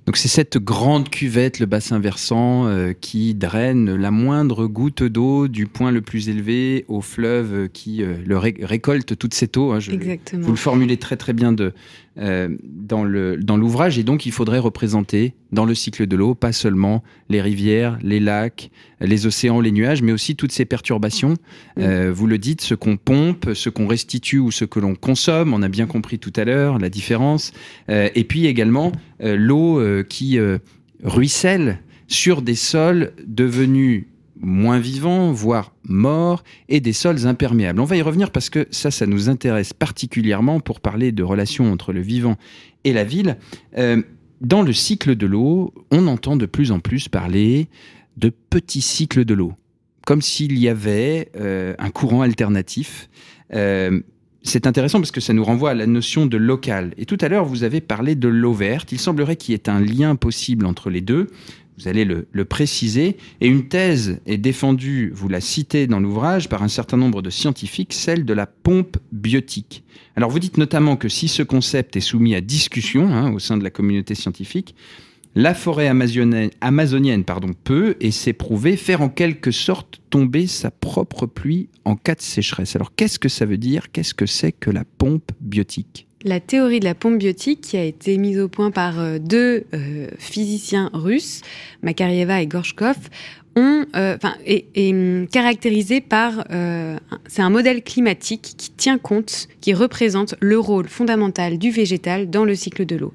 Donc c'est cette grande cuvette, le bassin versant, euh, qui draine la moindre goutte d'eau du point le plus élevé au fleuve qui euh, le ré- récolte toute cette eau. hein. Je- Exactement. Vous le formulez très très bien de, dans le dans l'ouvrage et donc il faudrait représenter dans le cycle de l'eau pas seulement les rivières, les lacs, les océans, les nuages, mais aussi toutes ces perturbations. Euh, vous le dites, ce qu'on pompe, ce qu'on restitue ou ce que l'on consomme. On a bien compris tout à l'heure la différence. Euh, et puis également euh, l'eau euh, qui euh, ruisselle sur des sols devenus moins vivants, voire morts, et des sols imperméables. On va y revenir parce que ça, ça nous intéresse particulièrement pour parler de relations entre le vivant et la ville. Euh, dans le cycle de l'eau, on entend de plus en plus parler de petits cycles de l'eau, comme s'il y avait euh, un courant alternatif. Euh, c'est intéressant parce que ça nous renvoie à la notion de local. Et tout à l'heure, vous avez parlé de l'eau verte. Il semblerait qu'il y ait un lien possible entre les deux. Vous allez le, préciser. Et une thèse est défendue, vous la citez dans l'ouvrage, par un certain nombre de scientifiques, celle de la pompe biotique. Alors vous dites notamment que si ce concept est soumis à discussion hein, au sein de la communauté scientifique, la forêt amazonienne, amazonienne pardon, peut, et c'est prouvé, faire en quelque sorte tomber sa propre pluie en cas de sécheresse. Alors qu'est-ce que ça veut dire? Qu'est-ce que c'est que la pompe biotique? La théorie de la pompe biotique, qui a été mise au point par euh, deux euh, physiciens russes, Makarieva et euh, enfin, est, est, hum, caractérisée par, euh, c'est un modèle climatique qui tient compte, qui représente le rôle fondamental du végétal dans le cycle de l'eau.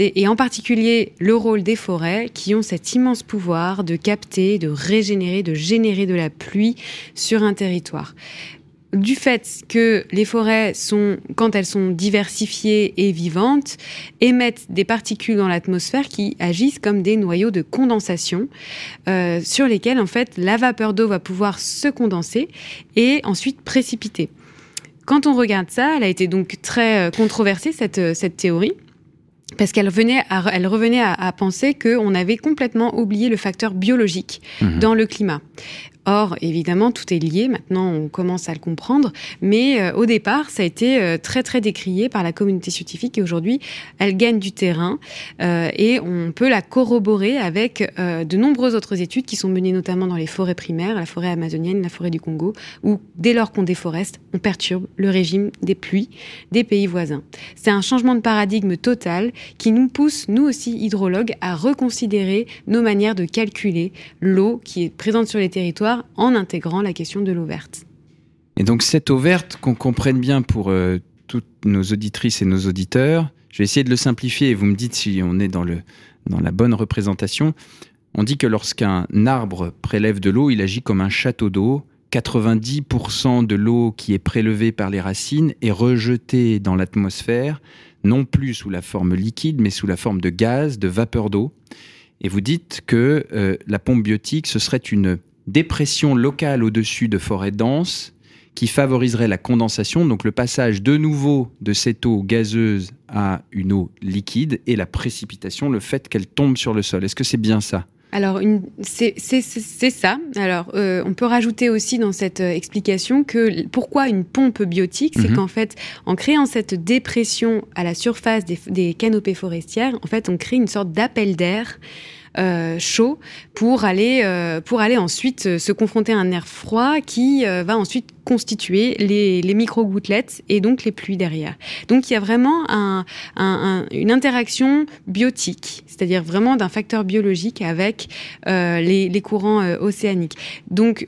Et en particulier le rôle des forêts qui ont cet immense pouvoir de capter, de régénérer, de générer de la pluie sur un territoire du fait que les forêts sont, quand elles sont diversifiées et vivantes, émettent des particules dans l'atmosphère qui agissent comme des noyaux de condensation euh, sur lesquels en fait la vapeur d'eau va pouvoir se condenser et ensuite précipiter. Quand on regarde ça, elle a été donc très euh, controversée cette, euh, cette théorie. Parce qu'elle venait à- elle revenait à, à penser qu'on avait complètement oublié le facteur biologique Mhm. dans le climat. Or, évidemment, tout est lié. Maintenant, on commence à le comprendre. Mais euh, au départ, ça a été euh, très, très décrié par la communauté scientifique. Et aujourd'hui, elle gagne du terrain. euh, et on peut la corroborer avec de nombreuses autres études qui sont menées notamment dans les forêts primaires, la forêt amazonienne, la forêt du Congo, où dès lors qu'on déforeste, on perturbe le régime des pluies des pays voisins. C'est un changement de paradigme total qui nous pousse, nous aussi hydrologues, à reconsidérer nos manières de calculer l'eau qui est présente sur les territoires en intégrant la question de l'eau verte. Et donc cette eau verte, qu'on comprenne bien pour euh, toutes nos auditrices et nos auditeurs, je vais essayer de le simplifier et vous me dites si on est dans, le, dans la bonne représentation. On dit que lorsqu'un arbre prélève de l'eau, il agit comme un château d'eau. 90% de l'eau qui est prélevée par les racines est rejetée dans l'atmosphère, non plus sous la forme liquide, mais sous la forme de gaz, de vapeur d'eau. Et vous dites que euh, la pompe biotique, ce serait une dépression locale au-dessus de forêts denses qui favoriserait la condensation, donc le passage de nouveau de cette eau gazeuse à une eau liquide et la précipitation, le fait qu'elle tombe sur le sol. Est-ce que c'est bien ça? Alors, c'est ça. Alors, euh, on peut rajouter aussi dans cette euh, explication que pourquoi une pompe biotique, c'est Mhm. qu'en fait, en créant cette dépression à la surface des, des canopées forestières, en fait, on crée une sorte d'appel d'air. Euh, chaud pour aller euh, pour aller ensuite euh, se confronter à un air froid qui va ensuite constituer les, les micro gouttelettes et donc les pluies derrière. Donc il y a vraiment un, un- un- une interaction biotique, c'est-à-dire vraiment d'un facteur biologique avec les, les courants océaniques. Donc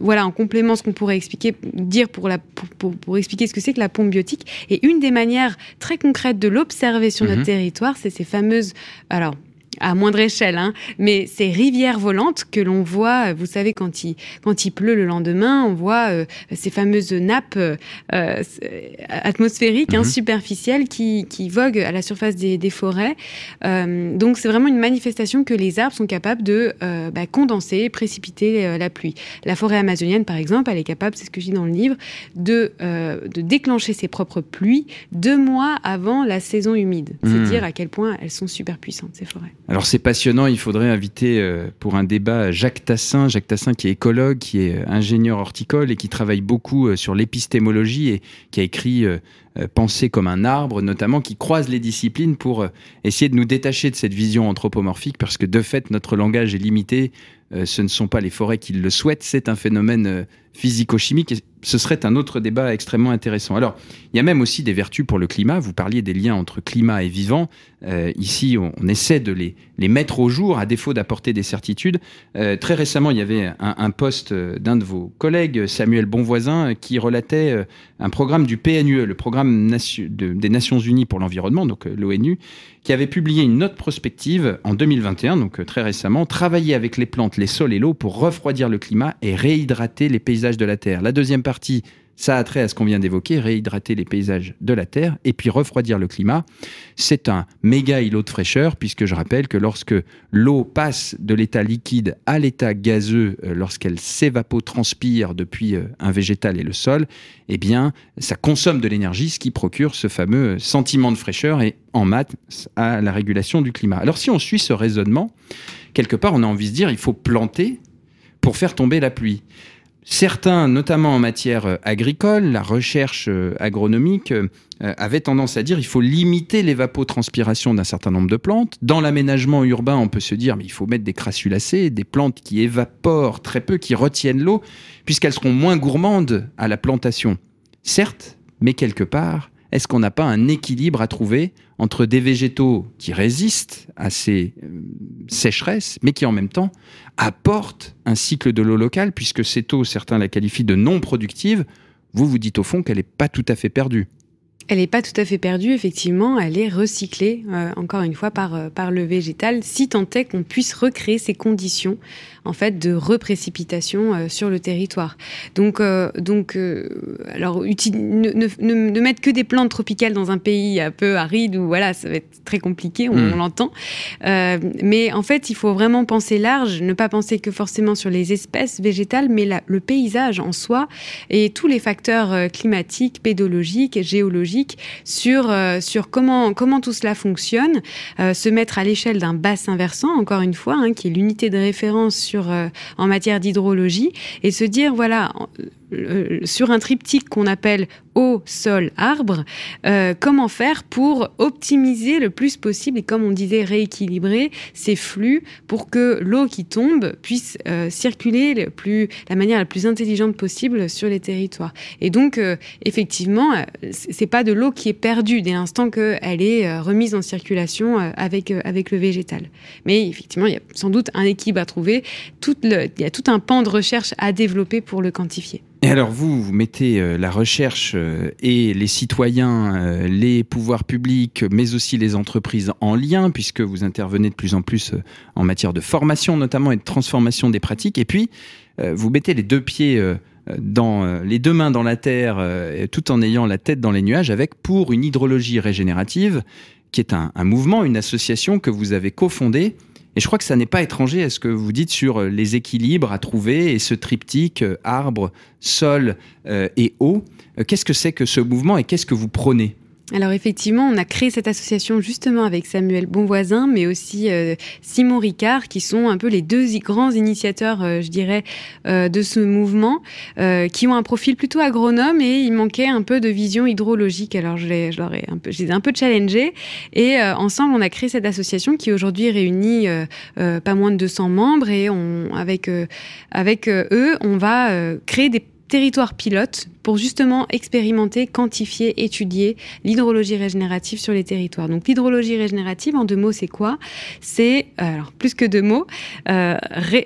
voilà, en complément, ce qu'on pourrait expliquer, dire pour, la, pour, pour- pour expliquer ce que c'est que la pompe biotique. Et une des manières très concrètes de l'observer sur Mhm. notre territoire, c'est ces fameuses, alors à moindre échelle, hein, mais ces rivières volantes que l'on voit, vous savez, quand il, quand il pleut le lendemain, on voit euh, ces fameuses nappes euh, euh, atmosphériques, hein, Mhm. superficielles, qui, qui voguent à la surface des, des forêts. Euh, donc c'est vraiment une manifestation que les arbres sont capables de bah, condenser, précipiter la pluie. La forêt amazonienne, par exemple, elle est capable, c'est ce que je dis dans le livre, de, de déclencher ses propres pluies deux mois avant la saison humide. C'est Mhm. dire à quel point elles sont super puissantes, ces forêts. Alors c'est passionnant, il faudrait inviter euh, pour un débat Jacques Tassin, Jacques Tassin qui est écologue, qui est euh, ingénieur horticole et qui travaille beaucoup euh, sur l'épistémologie et qui a écrit Penser comme un arbre, notamment qui croise les disciplines pour essayer de nous détacher de cette vision anthropomorphique parce que de fait notre langage est limité, ce ne sont pas les forêts qui le souhaitent, c'est un phénomène physico-chimique ce serait un autre débat extrêmement intéressant. Alors il y a même aussi des vertus pour le climat, vous parliez des liens entre climat et vivant, Euh, ici on, essaie de les, les mettre au jour à défaut d'apporter des certitudes. Euh, très récemment, il y avait un, poste d'un de vos collègues, Samuel Bonvoisin, qui relatait euh, un programme du PNUE, le programme des Nations Unies pour l'environnement, donc l'ONU, qui avait publié une note prospective en 2021, donc très récemment, travailler avec les plantes, les sols et l'eau pour refroidir le climat et réhydrater les paysages de la Terre. La deuxième partie, ça a trait à ce qu'on vient d'évoquer, réhydrater les paysages de la Terre et puis refroidir le climat. C'est un méga îlot de fraîcheur, puisque je rappelle que lorsque l'eau passe de l'état liquide à l'état gazeux, euh, lorsqu'elle s'évapotranspire depuis euh, un végétal et le sol, eh bien, ça consomme de l'énergie, ce qui procure ce fameux sentiment de fraîcheur et en maths à la régulation du climat. Alors si on suit ce raisonnement, quelque part on a envie de se dire il faut planter pour faire tomber la pluie. Certains, notamment en matière euh, agricole, la recherche euh, agronomique euh, avait tendance à dire il faut limiter l'évapotranspiration d'un certain nombre de plantes. Dans l'aménagement urbain, on peut se dire mais faut mettre des crassulacées, des plantes qui évaporent très peu, qui retiennent l'eau, puisqu'elles seront moins gourmandes à la plantation. Certes, mais quelque part, est-ce qu'on n'a pas un équilibre à trouver entre des végétaux qui résistent à ces euh, sécheresses, mais qui en même temps apportent un cycle de l'eau locale, puisque cette eau, certains la qualifient de non productive, vous vous dites au fond qu'elle n'est pas tout à fait perdue. Elle n'est pas tout à fait perdue, effectivement, elle est recyclée, euh, encore une fois, euh, par le végétal, si tant est qu'on puisse recréer ces conditions en fait, de reprécipitation euh, sur le territoire. Donc, euh, donc euh, alors, ne, ne- ne- ne mettre que des plantes tropicales dans un pays un peu aride, ou voilà, ça va être très compliqué, on, Mm. on l'entend. Mais en fait, il faut vraiment penser large, ne pas penser que forcément sur les espèces végétales, mais la- le paysage en soi et tous les facteurs climatiques, pédologiques, géologiques sur, sur comment, comment tout cela fonctionne, se mettre à l'échelle d'un bassin versant, encore une fois, hein, qui est l'unité de référence sur, euh, en matière d'hydrologie, et se dire, voilà, euh, sur un triptyque qu'on appelle eau, sol, arbre, euh, comment faire pour optimiser le plus possible et comme on disait rééquilibrer ces flux pour que l'eau qui tombe puisse euh, circuler le la manière la plus intelligente possible sur les territoires. Et donc effectivement, c'est pas de l'eau qui est perdue dès l'instant qu'elle est remise en circulation avec avec le végétal. Mais effectivement, il y a sans doute un équilibre à trouver. Le, il y a tout un pan de recherche à développer pour le quantifier. Et alors vous, vous mettez euh, la recherche euh, et les citoyens, euh, les pouvoirs publics, mais aussi les entreprises en lien, puisque vous intervenez de plus en plus en matière de formation notamment et de transformation des pratiques. Et puis, vous mettez les deux pieds dans les deux mains dans la terre, tout en ayant la tête dans les nuages, avec pour une hydrologie régénérative, qui est un, un mouvement, une association que vous avez cofondée. Et je crois que ça n'est pas étranger à ce que vous dites sur euh, les équilibres à trouver et ce triptyque euh, arbre, sol euh, et eau. Qu'est-ce que c'est que ce mouvement et qu'est-ce que vous prônez? Alors effectivement, on a créé cette association justement avec Samuel Bonvoisin, mais aussi euh, Simon Ricard, qui sont un peu les deux grands initiateurs, euh, je dirais, euh, de ce mouvement, qui ont un profil plutôt agronome et il manquait un peu de vision hydrologique. Alors je, les, je leur ai un peu, je un peu challengés et ensemble on a créé cette association qui aujourd'hui réunit pas moins de 200 membres et avec avec eux, on va créer des territoires pilotes pour justement expérimenter, quantifier, étudier l'hydrologie régénérative sur les territoires. Donc l'hydrologie régénérative, en deux mots, c'est quoi? C'est, euh, alors plus que deux mots, euh,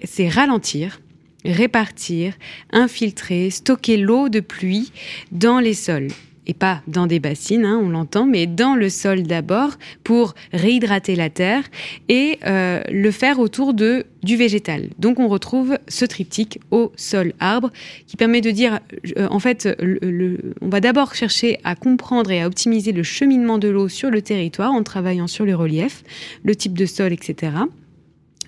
c'est ralentir, répartir, infiltrer, stocker l'eau de pluie dans les sols. Et pas dans des bassines, hein, on l'entend, mais dans le sol d'abord pour réhydrater la terre et euh, le faire autour de, du végétal. Donc on retrouve ce triptyque au sol arbre qui permet de dire, euh, en fait, on va d'abord chercher à comprendre et à optimiser le cheminement de l'eau sur le territoire en travaillant sur le relief, le type de sol, etc.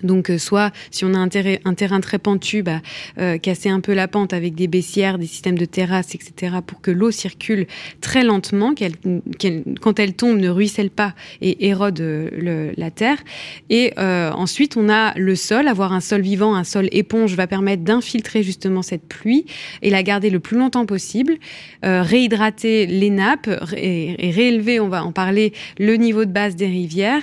Donc, euh, soit si on a un, terrain- très pentu, bah, euh, casser un peu la pente avec des baissières, des systèmes de terrasses, etc., pour que l'eau circule très lentement, qu'elle, quand elle tombe, ne ruisselle pas et érode euh, la terre. Et ensuite, on a le sol. Avoir un sol vivant, un sol éponge, va permettre d'infiltrer justement cette pluie et la garder le plus longtemps possible, réhydrater les nappes ré- et, réélever, on va en parler, le niveau de base des rivières.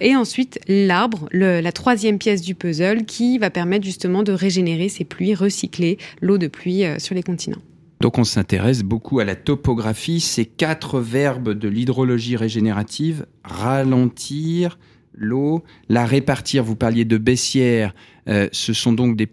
Et ensuite, l'arbre, la troisième pièce du puzzle, qui va permettre justement de régénérer ces pluies, recycler l'eau de pluie euh, sur les continents. Donc on s'intéresse beaucoup à la topographie, ces quatre verbes de l'hydrologie régénérative, ralentir l'eau, la répartir, vous parliez de baissières, euh, ce sont donc des, de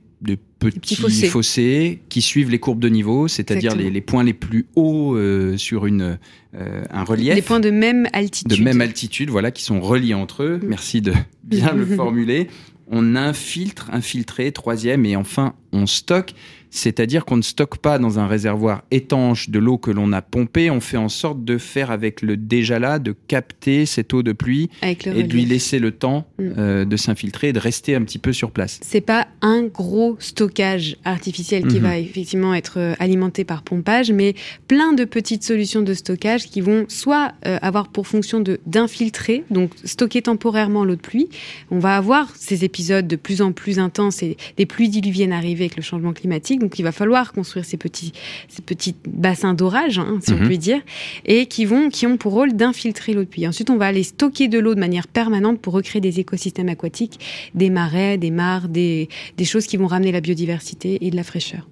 petits, fossés. fossés. qui suivent les courbes de niveau, c'est-à-dire les, les points les plus hauts euh, sur une, euh, un relief. Des points de même altitude. de même altitude, voilà, qui sont reliés entre eux. Merci de bien le formuler. On infiltre, infiltré, troisième, et enfin on stocke. C'est-à-dire qu'on ne stocke pas dans un réservoir étanche de l'eau que l'on a pompée. On fait en sorte de faire avec le déjà là, de capter cette eau de pluie et de lui laisser le temps Mm. euh, de s'infiltrer et de rester un petit peu sur place. c'est pas un gros stockage artificiel qui Mhm. va effectivement être euh, alimenté par pompage, mais plein de petites solutions de stockage qui vont soit euh, avoir pour fonction de d'infiltrer, donc stocker temporairement l'eau de pluie. On va avoir ces épisodes de plus en plus intenses et des pluies diluviennes arriver avec le changement climatique, donc il va falloir construire ces petits ces petits bassins d'orage, hein, si Mhm. on peut dire, et qui vont qui ont pour rôle d'infiltrer l'eau de pluie. Ensuite, on va aller stocker de l'eau de manière permanente pour recréer des écosystèmes aquatiques des marais, des mares, des, des choses qui vont ramener la biodiversité et de la fraîcheur.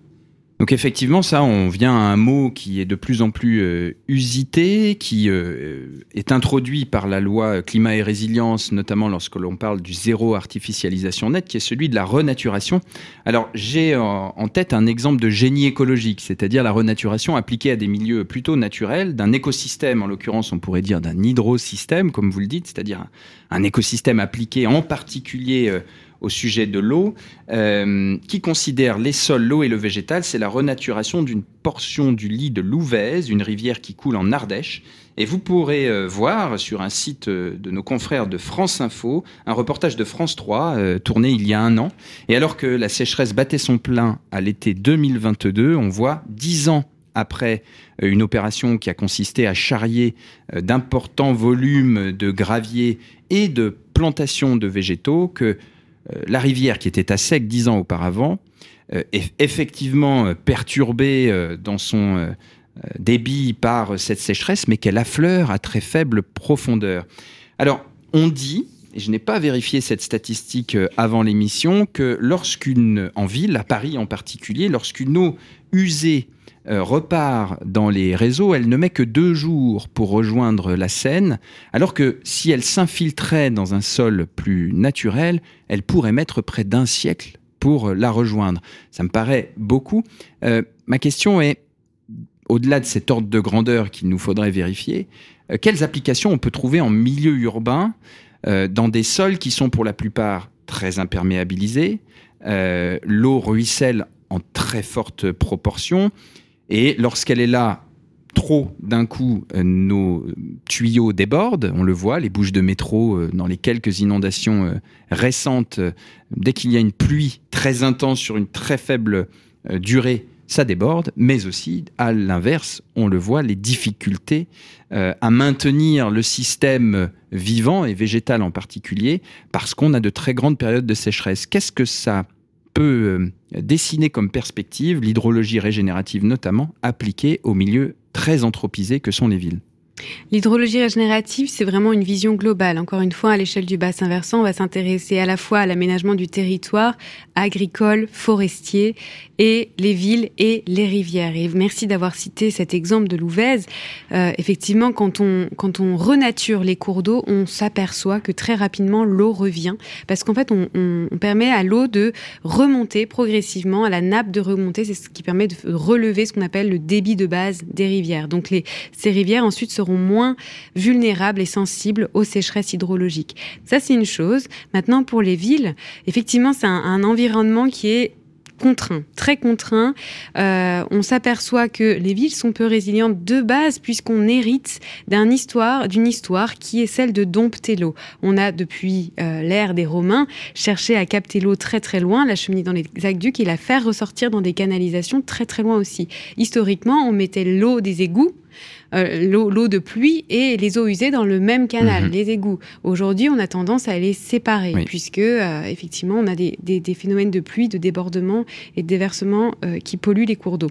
Donc effectivement, ça, on vient à un mot qui est de plus en plus euh, usité, qui euh, est introduit par la loi climat et résilience, notamment lorsque l'on parle du zéro artificialisation nette, qui est celui de la renaturation. Alors j'ai en, tête un exemple de génie écologique, c'est-à-dire la renaturation appliquée à des milieux plutôt naturels, d'un écosystème, en l'occurrence on pourrait dire d'un hydrosystème, comme vous le dites, c'est-à-dire un, écosystème appliqué en particulier euh, au sujet de l'eau, euh, qui considère les sols, l'eau et le végétal, c'est la renaturation d'une portion du lit de l'Ouvèze, une rivière qui coule en Ardèche. Et vous pourrez euh, voir sur un site euh, de nos confrères de France Info un reportage de France 3 euh, tourné il y a un an. Et alors que la sécheresse battait son plein à l'été 2022, on voit dix ans après une opération qui a consisté à charrier d'importants volumes de gravier et de plantations de végétaux que la rivière qui était à sec dix ans auparavant euh, est effectivement euh, perturbée euh, dans son euh, euh, débit par cette sécheresse, mais qu'elle affleure à très faible profondeur. Alors, on dit, et je n'ai pas vérifié cette statistique euh, avant l'émission, que lorsqu'une, en ville, à Paris en particulier, lorsqu'une eau usée euh, repart dans les réseaux, elle ne met que deux jours pour rejoindre la Seine, alors que si elle s'infiltrait dans un sol plus naturel, elle pourrait mettre près d'un siècle pour euh, la rejoindre. Ça me paraît beaucoup. Euh, ma question est, au-delà de cet ordre de grandeur qu'il nous faudrait vérifier, euh, quelles applications on peut trouver en milieu urbain euh, dans des sols qui sont pour la plupart très imperméabilisés, euh, l'eau ruisselle en très forte proportion, et lorsqu'elle est là trop d'un coup, euh, nos tuyaux débordent, on le voit, les bouches de métro euh, dans les quelques inondations euh, récentes, dès qu'il y a une pluie très intense sur une très faible durée, ça déborde, mais aussi, à l'inverse, on le voit, les difficultés à maintenir le système vivant et végétal en particulier, parce qu'on a de très grandes périodes de sécheresse. Qu'est-ce que ça peut euh, dessiner comme perspective, l'hydrologie régénérative notamment, appliquée aux milieux très anthropisés que sont les villes L'hydrologie régénérative, c'est vraiment une vision globale. Encore une fois, à l'échelle du bassin versant, on va s'intéresser à la fois à l'aménagement du territoire agricole, forestier, et les villes et les rivières. Et merci d'avoir cité cet exemple de l'Ouvèze. Euh, effectivement, quand on, quand on renature les cours d'eau, on s'aperçoit que très rapidement, l'eau revient. Parce qu'en fait, on, permet à l'eau de remonter progressivement, à la nappe de remonter. C'est ce qui permet de relever ce qu'on appelle le débit de base des rivières. Donc, ces rivières ensuite seront moins vulnérables et sensibles aux sécheresses hydrologiques. Ça, c'est une chose. Maintenant, pour les villes, effectivement, c'est un environnement qui est contraint, très contraint. Euh, on s'aperçoit que les villes sont peu résilientes de base puisqu'on hérite d'une histoire, histoire qui est celle de dompter l'eau. On a depuis euh, l'ère des Romains cherché à capter l'eau très très loin, la cheminée dans les aqueducs et la faire ressortir dans des canalisations très très loin aussi. Historiquement, on mettait l'eau des égouts euh, l'eau de pluie et les eaux usées dans le même canal, Mhm. les égouts. Aujourd'hui, on a tendance à les séparer, Oui. puisque euh, effectivement, on a des, des- des phénomènes de pluie, de débordement et de déversement euh, qui polluent les cours d'eau.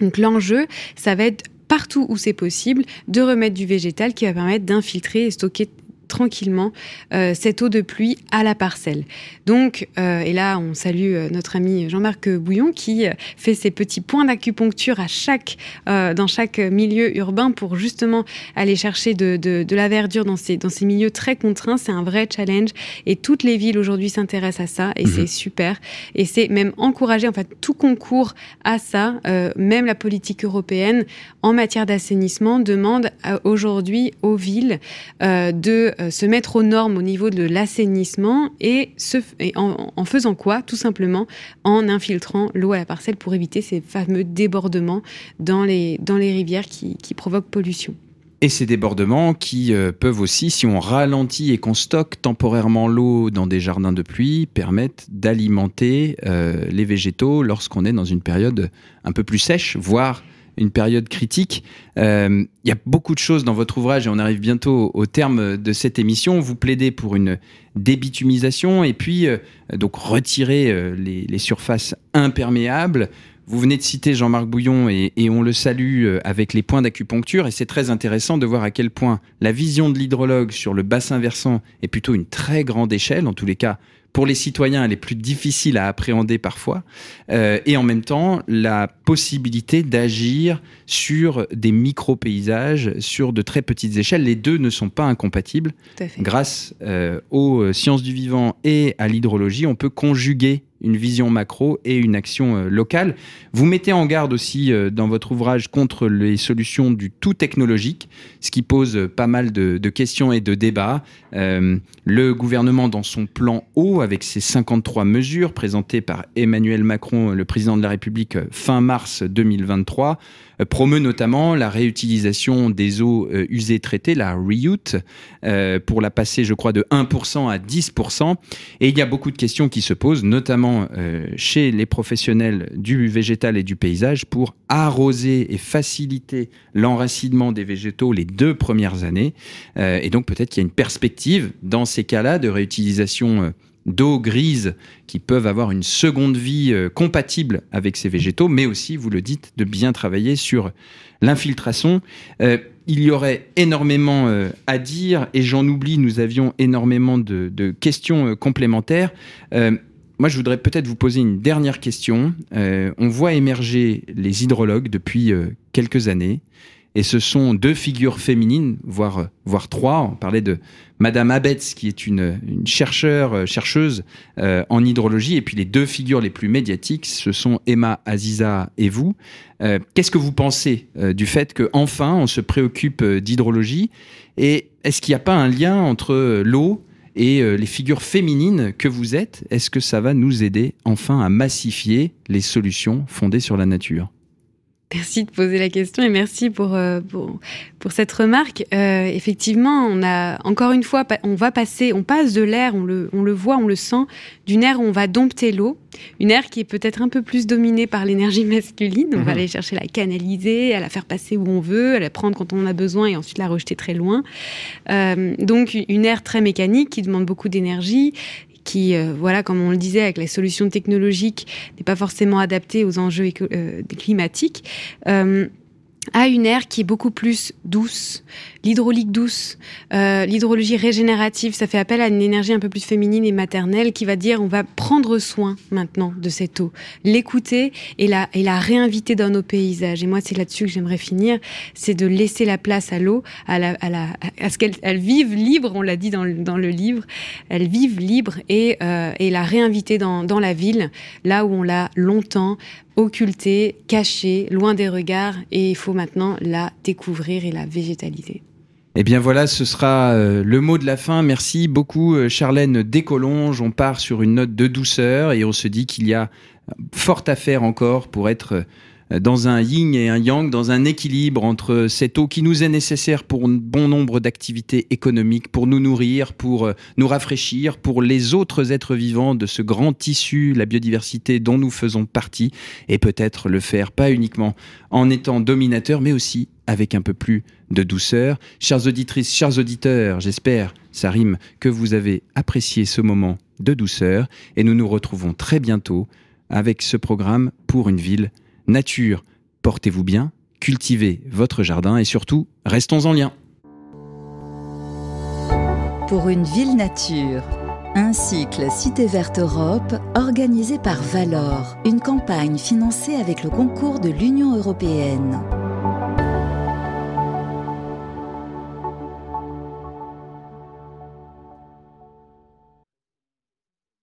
Donc l'enjeu, ça va être partout où c'est possible de remettre du végétal qui va permettre d'infiltrer et stocker tranquillement euh, cette eau de pluie à la parcelle. Donc, euh, et là, on salue euh, notre ami Jean-Marc Bouillon qui fait ses petits points d'acupuncture à chaque, dans chaque milieu urbain pour justement aller chercher de, de, de la verdure dans ces, dans ces milieux très contraints. C'est un vrai challenge et toutes les villes aujourd'hui s'intéressent à ça et Mhm. c'est super. Et c'est même encouragé, en fait, tout concours à ça, euh, même la politique européenne en matière d'assainissement demande aujourd'hui aux villes euh, de euh, se mettre aux normes au niveau de l'assainissement et, en, faisant quoi Tout simplement en infiltrant l'eau à la parcelle pour éviter ces fameux débordements dans les, dans les rivières qui, qui provoquent pollution. Et ces débordements qui euh, peuvent aussi, si on ralentit et qu'on stocke temporairement l'eau dans des jardins de pluie, permettent d'alimenter euh, les végétaux lorsqu'on est dans une période un peu plus sèche, voire une période critique. Euh, Il y a beaucoup de choses dans votre ouvrage et on arrive bientôt au terme de cette émission. Vous plaidez pour une débitumisation et puis euh, donc retirer euh, les, surfaces imperméables. Vous venez de citer Jean-Marc Bouillon et, et on le salue avec les points d'acupuncture et c'est très intéressant de voir à quel point la vision de l'hydrologue sur le bassin versant est plutôt une très grande échelle, en tous les cas pour les citoyens elle est plus difficile à appréhender parfois, euh, et en même temps la possibilité d'agir sur des micro-paysages, sur de très petites échelles. Les deux ne sont pas incompatibles. Grâce euh, aux euh, sciences du vivant et à l'hydrologie, on peut conjuguer une vision macro et une action euh, locale. Vous mettez en garde aussi euh, dans votre ouvrage contre les solutions du tout technologique, ce qui pose euh, pas mal de, questions et de débats. Euh, le gouvernement, dans son plan eau, avec ses 53 mesures présentées par Emmanuel Macron, le président de la République, euh, fin mars 2023, euh, promeut notamment la réutilisation des eaux usées traitées, la reute, euh, pour la passer, je crois, de 1% à 10%. Et il y a beaucoup de questions qui se posent, notamment chez les professionnels du végétal et du paysage, pour arroser et faciliter l'enracinement des végétaux les deux premières années. Euh, et donc peut-être qu'il y a une perspective dans ces cas-là de réutilisation. euh, d'eau grise qui peuvent avoir une seconde vie euh, compatible avec ces végétaux, mais aussi, vous le dites, de bien travailler sur l'infiltration. Il y aurait énormément à dire et j'en oublie, nous avions énormément de, de questions complémentaires. Moi, je voudrais peut-être vous poser une dernière question. On voit émerger les hydrologues depuis quelques années. Et ce sont deux figures féminines, voire, voire trois. On parlait de Madame Abetz, qui est une, une euh, chercheuse euh, en hydrologie. Et puis les deux figures les plus médiatiques, ce sont Emma Aziza et vous. Euh, Qu'est-ce que vous pensez du fait qu'enfin on se préoccupe d'hydrologie? Et est-ce qu'il n'y a pas un lien entre l'eau et les figures féminines que vous êtes? Est-ce que ça va nous aider enfin à massifier les solutions fondées sur la nature? Merci de poser la question et merci pour, euh, pour, pour cette remarque. Euh, effectivement, on a encore une fois, on va passer, on passe de l'air, on le, on le voit, on le sent, d'une ère où on va dompter l'eau, une ère qui est peut-être un peu plus dominée par l'énergie masculine. On Mhm. va aller chercher la canaliser, à la faire passer où on veut, à la prendre quand on en a besoin et ensuite la rejeter très loin. Euh, donc une ère très mécanique qui demande beaucoup d'énergie qui, euh, voilà, comme on le disait, avec les solutions technologiques, n'est pas forcément adaptée aux enjeux euh, climatiques, euh, a une ère qui est beaucoup plus douce, l'hydraulique douce, euh, l'hydrologie régénérative, ça fait appel à une énergie un peu plus féminine et maternelle qui va dire on va prendre soin maintenant de cette eau, l'écouter et la, et la réinviter dans nos paysages. Et moi, c'est là-dessus que j'aimerais finir, c'est de laisser la place à l'eau, à, la, à, la, à ce qu'elle elle vive libre, on l'a dit dans le, dans le livre, elle vive libre et, euh, et la réinviter dans, dans la ville, là où on l'a longtemps occultée, cachée, loin des regards, et il faut maintenant la découvrir et la végétaliser. Eh bien voilà, ce sera euh, le mot de la fin. Merci beaucoup euh, Charlène Décolonge. On part sur une note de douceur et on se dit qu'il y a fort à faire encore pour être euh, dans un yin et un yang, dans un équilibre entre cette eau qui nous est nécessaire pour bon nombre d'activités économiques, pour nous nourrir, pour euh, nous rafraîchir, pour les autres êtres vivants de ce grand tissu, la biodiversité dont nous faisons partie, et peut-être le faire pas uniquement en étant dominateur, mais aussi avec un peu plus de douceur. Chères auditrices, chers auditeurs, j'espère, ça rime, que vous avez apprécié ce moment de douceur, et nous nous retrouvons très bientôt avec ce programme pour une ville nature. Portez-vous bien, cultivez votre jardin et surtout, restons en lien. Pour une ville nature. Un cycle Cité Verte Europe organisé par Valor, une campagne financée avec le concours de l'Union européenne.